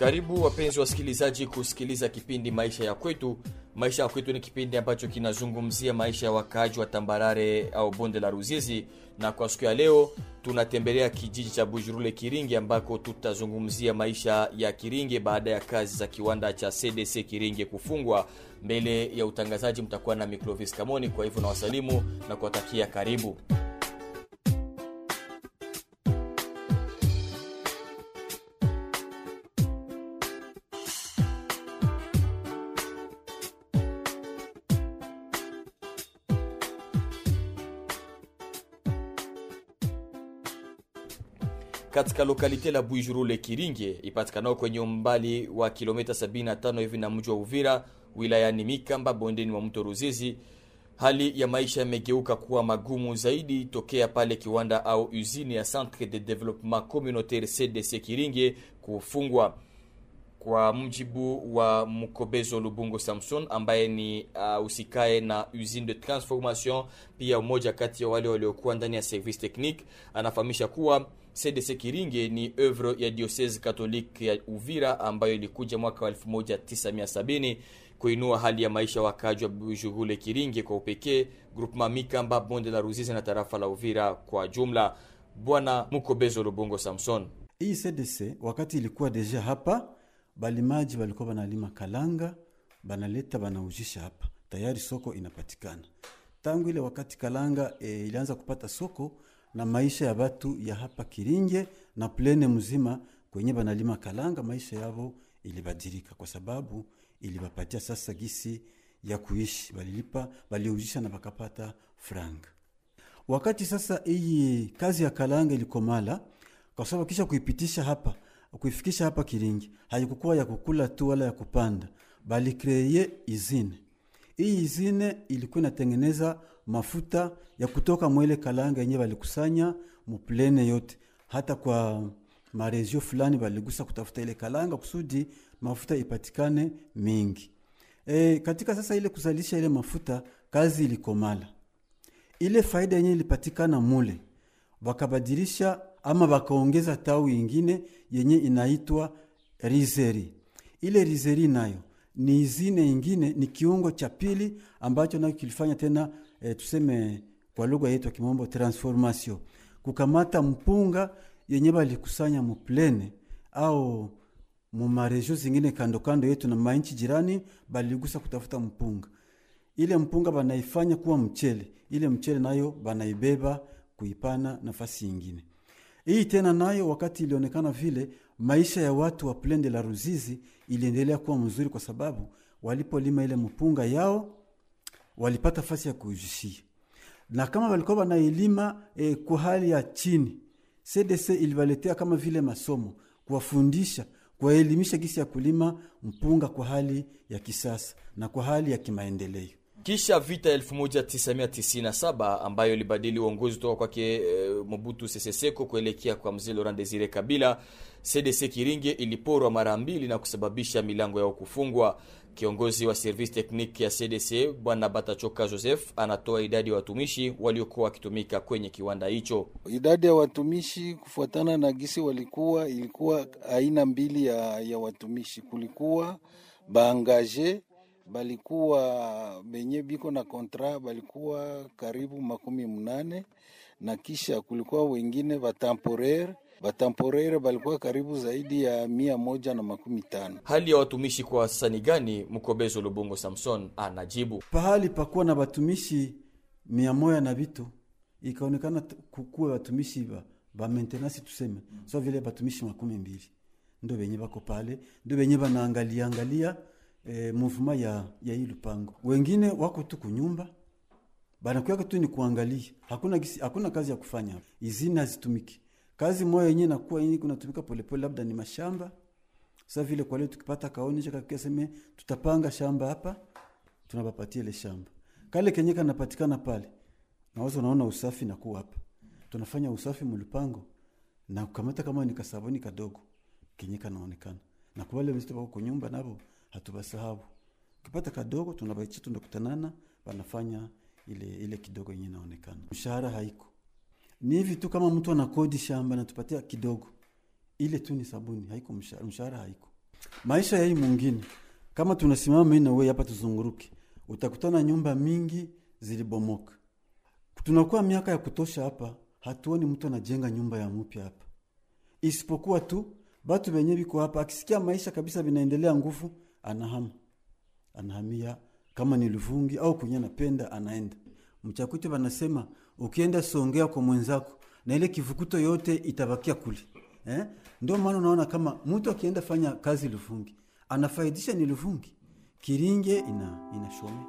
Karibu wapenzi wasikilizaji kusikiliza kipindi maisha ya kwetu. Maisha ya kwetu ni kipindi ambacho kinazungumzia maisha ya wakaaji wa tambarare au bonde la Ruzizi, na kwa siku ya leo tunatembelea kijiji cha Bujurule Kiringi, ambako tutazungumzia maisha ya Kiringe baada ya kazi za kiwanda cha CDC Kiringe kufungwa. Mbele ya utangazaji mtakuwa na microvis Kamoni, kwa hivyo nawasalimu na kuwatakia karibu. Katika lokalite la Buijurule Kiringe ipatikanao kwenye umbali wa kilomita 75 hivi na mji wa Uvira wilayani Mikamba bondeni wa mto Ruzizi. Hali ya maisha yamegeuka kuwa magumu zaidi tokea pale kiwanda au usine ya Centre de Developpement Communautaire CDC Kiringe kufungwa. Kwa mjibu wa Mkobezo Lubungo Samson ambaye ni uh, usikae na usine de transformation, pia umoja kati ya wale waliokuwa ndani ya service technique, anafahamisha kuwa CDC Kiringe ni oeuvre ya diocese catholique ya Uvira ambayo ilikuja mwaka wa 1970 kuinua hali ya maisha wakaaji wa bujuhule Kiringe kwa upekee, groupement Mikamba, bonde la Ruzizi na tarafa la Uvira kwa jumla. Bwana Mukobezo Lubungo Samson: hii CDC wakati ilikuwa deja hapa, balimaji walikuwa banalima kalanga, banaleta banaujisha hapa, tayari soko inapatikana. Tangu ile wakati kalanga e, ilianza kupata soko na maisha ya batu ya hapa Kiringe na plene mzima kwenye banalima kalanga, maisha yavo ilibadilika kwa sababu ilibapatia sasa gisi ya kuishi, balilipa baliuzisha na bakapata franga. Wakati sasa hii kazi ya kalanga ilikomala, kwa sababu kisha kuipitisha hapa kuifikisha hapa Kiringi haikukuwa ya kukula tu wala ya kupanda, bali kreye izine. Hii izine ilikuwa inatengeneza mafuta ya kutoka mwele kalanga yenye walikusanya muplene yote, hata kwa marezio fulani baligusa kutafuta ile kalanga kusudi mafuta ipatikane mingi. E, katika sasa ile kuzalisha ile mafuta kazi ilikomala, ile faida yenye ilipatikana mule wakabadilisha ama wakaongeza tawi ingine yenye inaitwa rizeri. Ile rizeri nayo ni izine ingine, ni kiungo cha pili ambacho nayo kilifanya tena e, tuseme kwa lugha yetu ya kimombo transformation, kukamata mpunga yenye balikusanya muplene au mumarejo zingine kando kando yetu na mainchi jirani, baligusa kutafuta mpunga. Ile mpunga banaifanya kuwa mchele, ile mchele nayo banaibeba kuipana nafasi ingine. Hii tena nayo wakati ilionekana vile maisha ya watu wa plende la Ruzizi iliendelea kuwa mzuri, kwa sababu walipolima ile mpunga yao walipata fasi ya kuujishia, na kama walikuwa wanailima e, kwa hali ya chini, CDC iliwaletea kama vile masomo, kuwafundisha, kuwaelimisha gisi ya kulima mpunga kwa hali ya kisasa na kwa hali ya kimaendeleo. Kisha vita 1997 ambayo ilibadili uongozi kutoka kwake e, Mobutu Sese Seko kuelekea kwa mzee Laurent Desire Kabila, CDC Kiringe iliporwa mara mbili na kusababisha milango yao kufungwa. Kiongozi wa service technique ya CDC Bwana Batachoka Joseph anatoa idadi ya watumishi waliokuwa wakitumika kwenye kiwanda hicho. Idadi ya watumishi kufuatana na gisi walikuwa, ilikuwa aina mbili ya, ya watumishi. Kulikuwa baangaje balikuwa benye biko na kontra balikuwa karibu makumi mnane na kisha kulikuwa wengine batamporere batamporere balikuwa karibu zaidi ya mia moja na makumi tano. Hali ya watumishi kwa sasa ni gani? Mkobezo Lubungo Samson anajibu. Pahali pakuwa na batumishi mia moja na vitu ikaonekana kukuwa watumishi ba, ba maintenance tuseme so vile batumishi makumi mbili ndo benye bako pale, ndo venye banaangalia angalia E, muvuma ya, ya hii lupango. Wengine wako tu kunyumba banakuaka tu ni kuangalia, hakuna gisi, hakuna kazi ya kufanya. Izini hazitumiki kazi moja yenyewe nakuwa yenyewe kunatumika polepole, labda ni mashamba. Sasa vile kwa leo tukipata kaoni cha kakiseme tutapanga shamba hapa, tunabapatia ile shamba kale kenye kanapatikana pale, na wazo naona usafi na kuwa hapa tunafanya usafi mlupango na kukamata kama ni kasabuni kadogo kenye kanaonekana na kwa wale watu wako nyumba nabo hatubasahau kipata kadogo tunabaicha tunakutanana wanafanya ile ile kidogo yenye inaonekana. Mshahara haiko. Ni hivi tu kama mtu anakodi shamba natupatia kidogo. Ile tu ni sabuni haiko mshahara, mshahara haiko. Maisha yai mwingine kama tunasimama mimi na wewe hapa tuzunguruke utakutana nyumba mingi zilibomoka. Tunakuwa miaka ya kutosha hapa hatuoni mtu anajenga nyumba ya mpya hapa. Isipokuwa tu batu benye biko hapa akisikia maisha kabisa vinaendelea nguvu anahama anahamia kama ni Luvungi au kwenye anapenda anaenda mchakuti wanasema ukienda songea kwa mwenzako na ile kivukuto yote itabakia kule eh? ndio maana unaona kama mtu akienda fanya kazi Luvungi anafaidisha ni Luvungi Kiringe ina inashome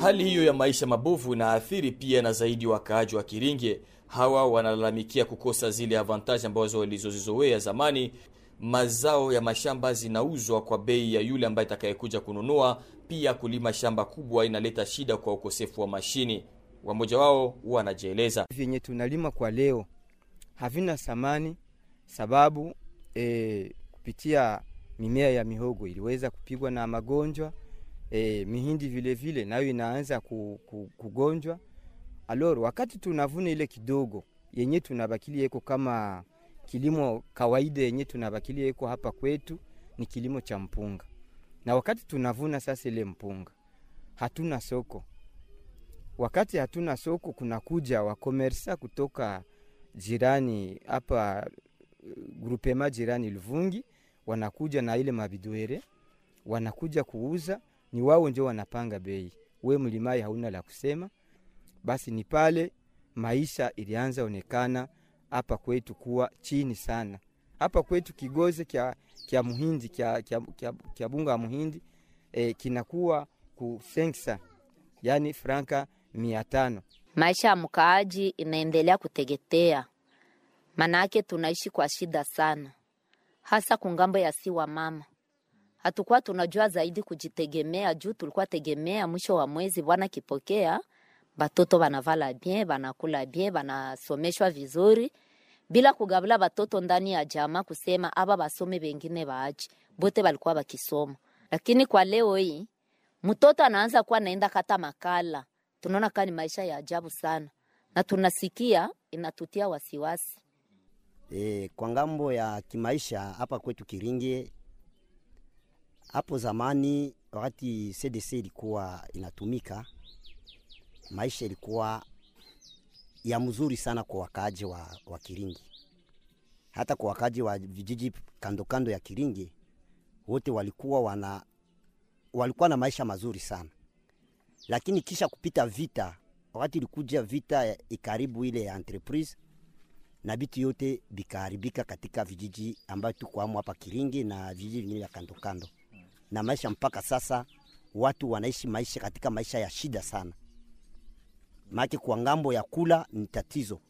Hali hiyo ya maisha mabovu inaathiri pia na zaidi wakaaji wa Kiringe. Hawa wanalalamikia kukosa zile avantaji ambazo walizozizoea zamani. Mazao ya mashamba zinauzwa kwa bei ya yule ambaye atakayekuja kununua. Pia kulima shamba kubwa inaleta shida kwa ukosefu wa mashini. Wamoja wao huwa anajieleza, vyenye tunalima kwa leo havina thamani sababu e, kupitia mimea ya mihogo iliweza kupigwa na magonjwa e, mihindi vile vile nayo inaanza ku, ku, kugonjwa aloro wakati tunavuna ile kidogo yenye tunabakilia yeko kama kilimo kawaida yenye tunabakilia iko hapa kwetu ni kilimo cha mpunga na wakati tunavuna sasa ile mpunga hatuna soko wakati hatuna soko kunakuja wakomersa kutoka jirani hapa grupema jirani Luvungi wanakuja na ile mabidwere wanakuja kuuza, ni wao ndio wanapanga bei. We mlimai hauna la kusema. Basi ni pale maisha ilianza onekana hapa kwetu kuwa chini sana. Hapa kwetu kigozi kya, kya muhindi kya, kya, kya, kya bunga ya muhindi e, kinakuwa ku sengsa yani franka mia tano. Maisha ya mkaaji inaendelea kutegetea, manake tunaishi kwa shida sana, hasa kungambo ya siwa mama. Hatukuwa tunajua zaidi kujitegemea, juu tulikuwa tegemea mwisho wa mwezi bwana kipokea, batoto banavala bien, banakula bien, banasomeshwa vizuri bila kugabula batoto ndani ya jama kusema aba basome bengine baaji, bote balikuwa bakisoma. Lakini kwa leo hii mtoto anaanza kuwa naenda kata makala tunaona kani maisha ya ajabu sana na tunasikia inatutia wasiwasi. E, kwa ng'ambo ya kimaisha hapa kwetu Kiringe, hapo zamani wakati CDC ilikuwa inatumika, maisha ilikuwa ya mzuri sana kwa wakaaji wa, wa Kiringi, hata kwa wakaaji wa vijiji kando kando ya Kiringi wote walikuwa wana walikuwa na maisha mazuri sana. Lakini kisha kupita vita, wakati ilikuja vita ikaribu ile ya entreprise na vitu yote vikaharibika katika vijiji ambayo tuko amo hapa Kiringi na vijiji vingine vya kando kando, na maisha mpaka sasa watu wanaishi maisha katika maisha ya shida sana. Maana kwa ng'ambo ya kula ni tatizo,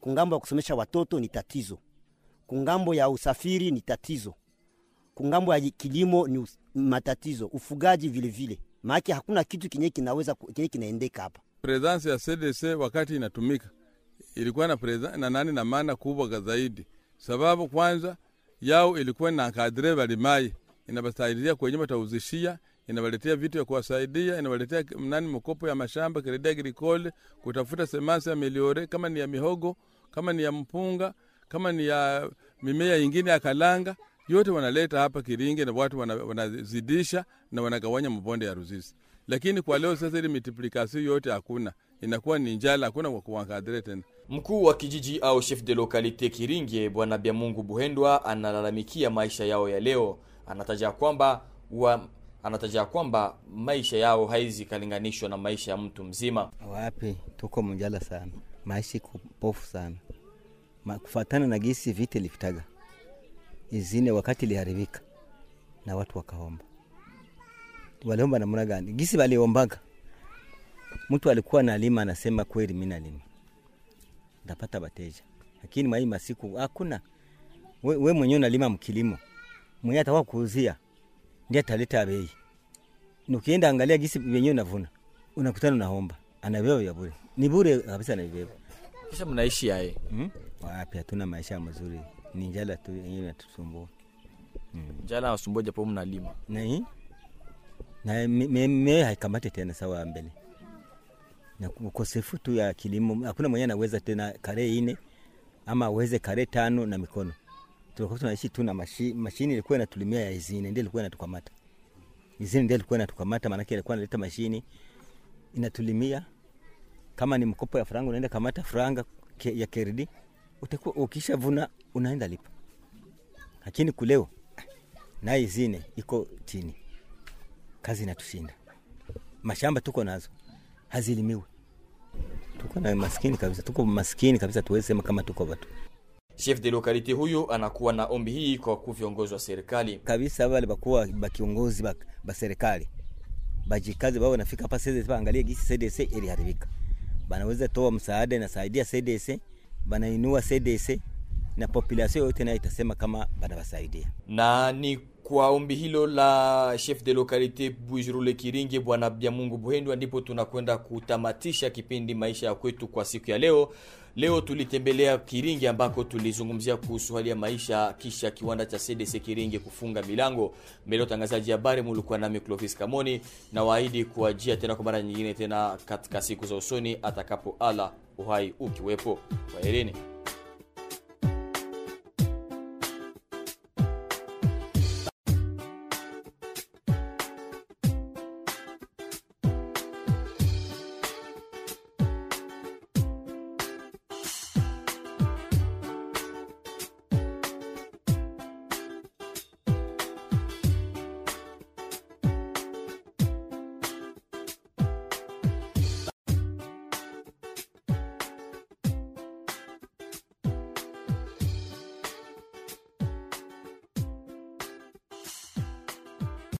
kungambo ya kusomesha watoto ni tatizo, kungambo ya usafiri ni tatizo, kungambo ya kilimo ni matatizo, ufugaji vile vile. Maake hakuna kitu kinye kinaweza kinye kinaendeka hapa. presence ya CDC wakati inatumika ilikuwa na, presence na nani na maana kubwa zaidi, sababu kwanza yao ilikuwa na kadre balimai. Inabasaidia kwenye batauzishia, inawaletea vitu ya kuwasaidia, inawaletea nani mkopo ya mashamba kredi agricole, kutafuta semasi ya meliore, kama ni ya mihogo, kama ni ya mpunga, kama ni ya mimea ingine ya kalanga, yote wanaleta hapa Kiringe na watu wana- wanazidisha na wanagawanya mbonde ya Ruzizi. Lakini kwa leo sasa ile multiplication yote hakuna, inakuwa ni njala, hakuna kwa kuankadre tena. Mkuu wa kijiji au chef de localite Kiringe Bwana Byamungu Buhendwa analalamikia maisha yao ya leo. Anataja kwamba wa, anataja kwamba maisha yao haizi kalinganishwa na maisha ya mtu mzima. Wapi, tuko mjala sana, maisha iko pofu sana, Ma, kufatana na gisi vite lifitaga izine wakati liharibika na watu wakaomba. Waliomba namna gani? Gisi waliombaga, mtu alikuwa nalima anasema kweli, mimi nalima ndapata bateja, lakini mai masiku hakuna. We, we mwenyewe unalima mkilimo, mwenyewe atakuwa kuuzia ndiye ataleta bei. Nukienda angalia gisi wenyewe unavuna, unakutana unaomba, anabeba ya bure, ni bure kabisa, anabeba Kisha mnaishi yaye. hmm? Wapi, hatuna maisha mazuri, ni njala tu yenyewe inatusumbua Jala nasumbua japo mnalima. na hii na mimi me- me haikamate tena sawa mbele na ukosefu tu ya kilimo. Hakuna mwenye anaweza tena kare ine ama aweze kare tano na mikono tulikuwa tunaishi tu na mashi, mashini ilikuwa inatulimia ya izini ndio ilikuwa inatukamata. Izini ndio ilikuwa inatukamata maanake ilikuwa inaleta mashini inatulimia. Kama ni mkopo ya franga unaenda kamata franga ke, ya kerdi utakuwa ukishavuna unaenda lipa. Lakini kuleo na izini iko chini. Kazi inatushinda. Mashamba tuko nazo hazilimiwi, tuko na maskini kabisa tuko maskini kabisa tuwezi sema kama tuko watu Chef de localité huyu anakuwa na ombi hii kwa wakuu viongozi wa serikali. kabisa wale bakuwa bakiongozi ba, ba serikali bajikazi bao nafika hapa CDC baangalie gisi CDC iliharibika, banaweza toa msaada, inasaidia CDC, banainua CDC na population yote nayo itasema kama banawasaidia. na ni kwa ombi hilo la chef de localité Bujirule Kiringe bwana Byamungu Buhendwa ndipo tunakwenda kutamatisha kipindi maisha ya kwetu kwa siku ya leo. Leo tulitembelea Kiringi ambako tulizungumzia kuhusu hali ya maisha kisha kiwanda cha CDC Kiringi kufunga milango. Mbele utangazaji habari mulikuwa nami Clovis Kamoni na waahidi kuajia tena kwa mara nyingine tena katika siku za usoni atakapo ala uhai ukiwepo. Kwaherini.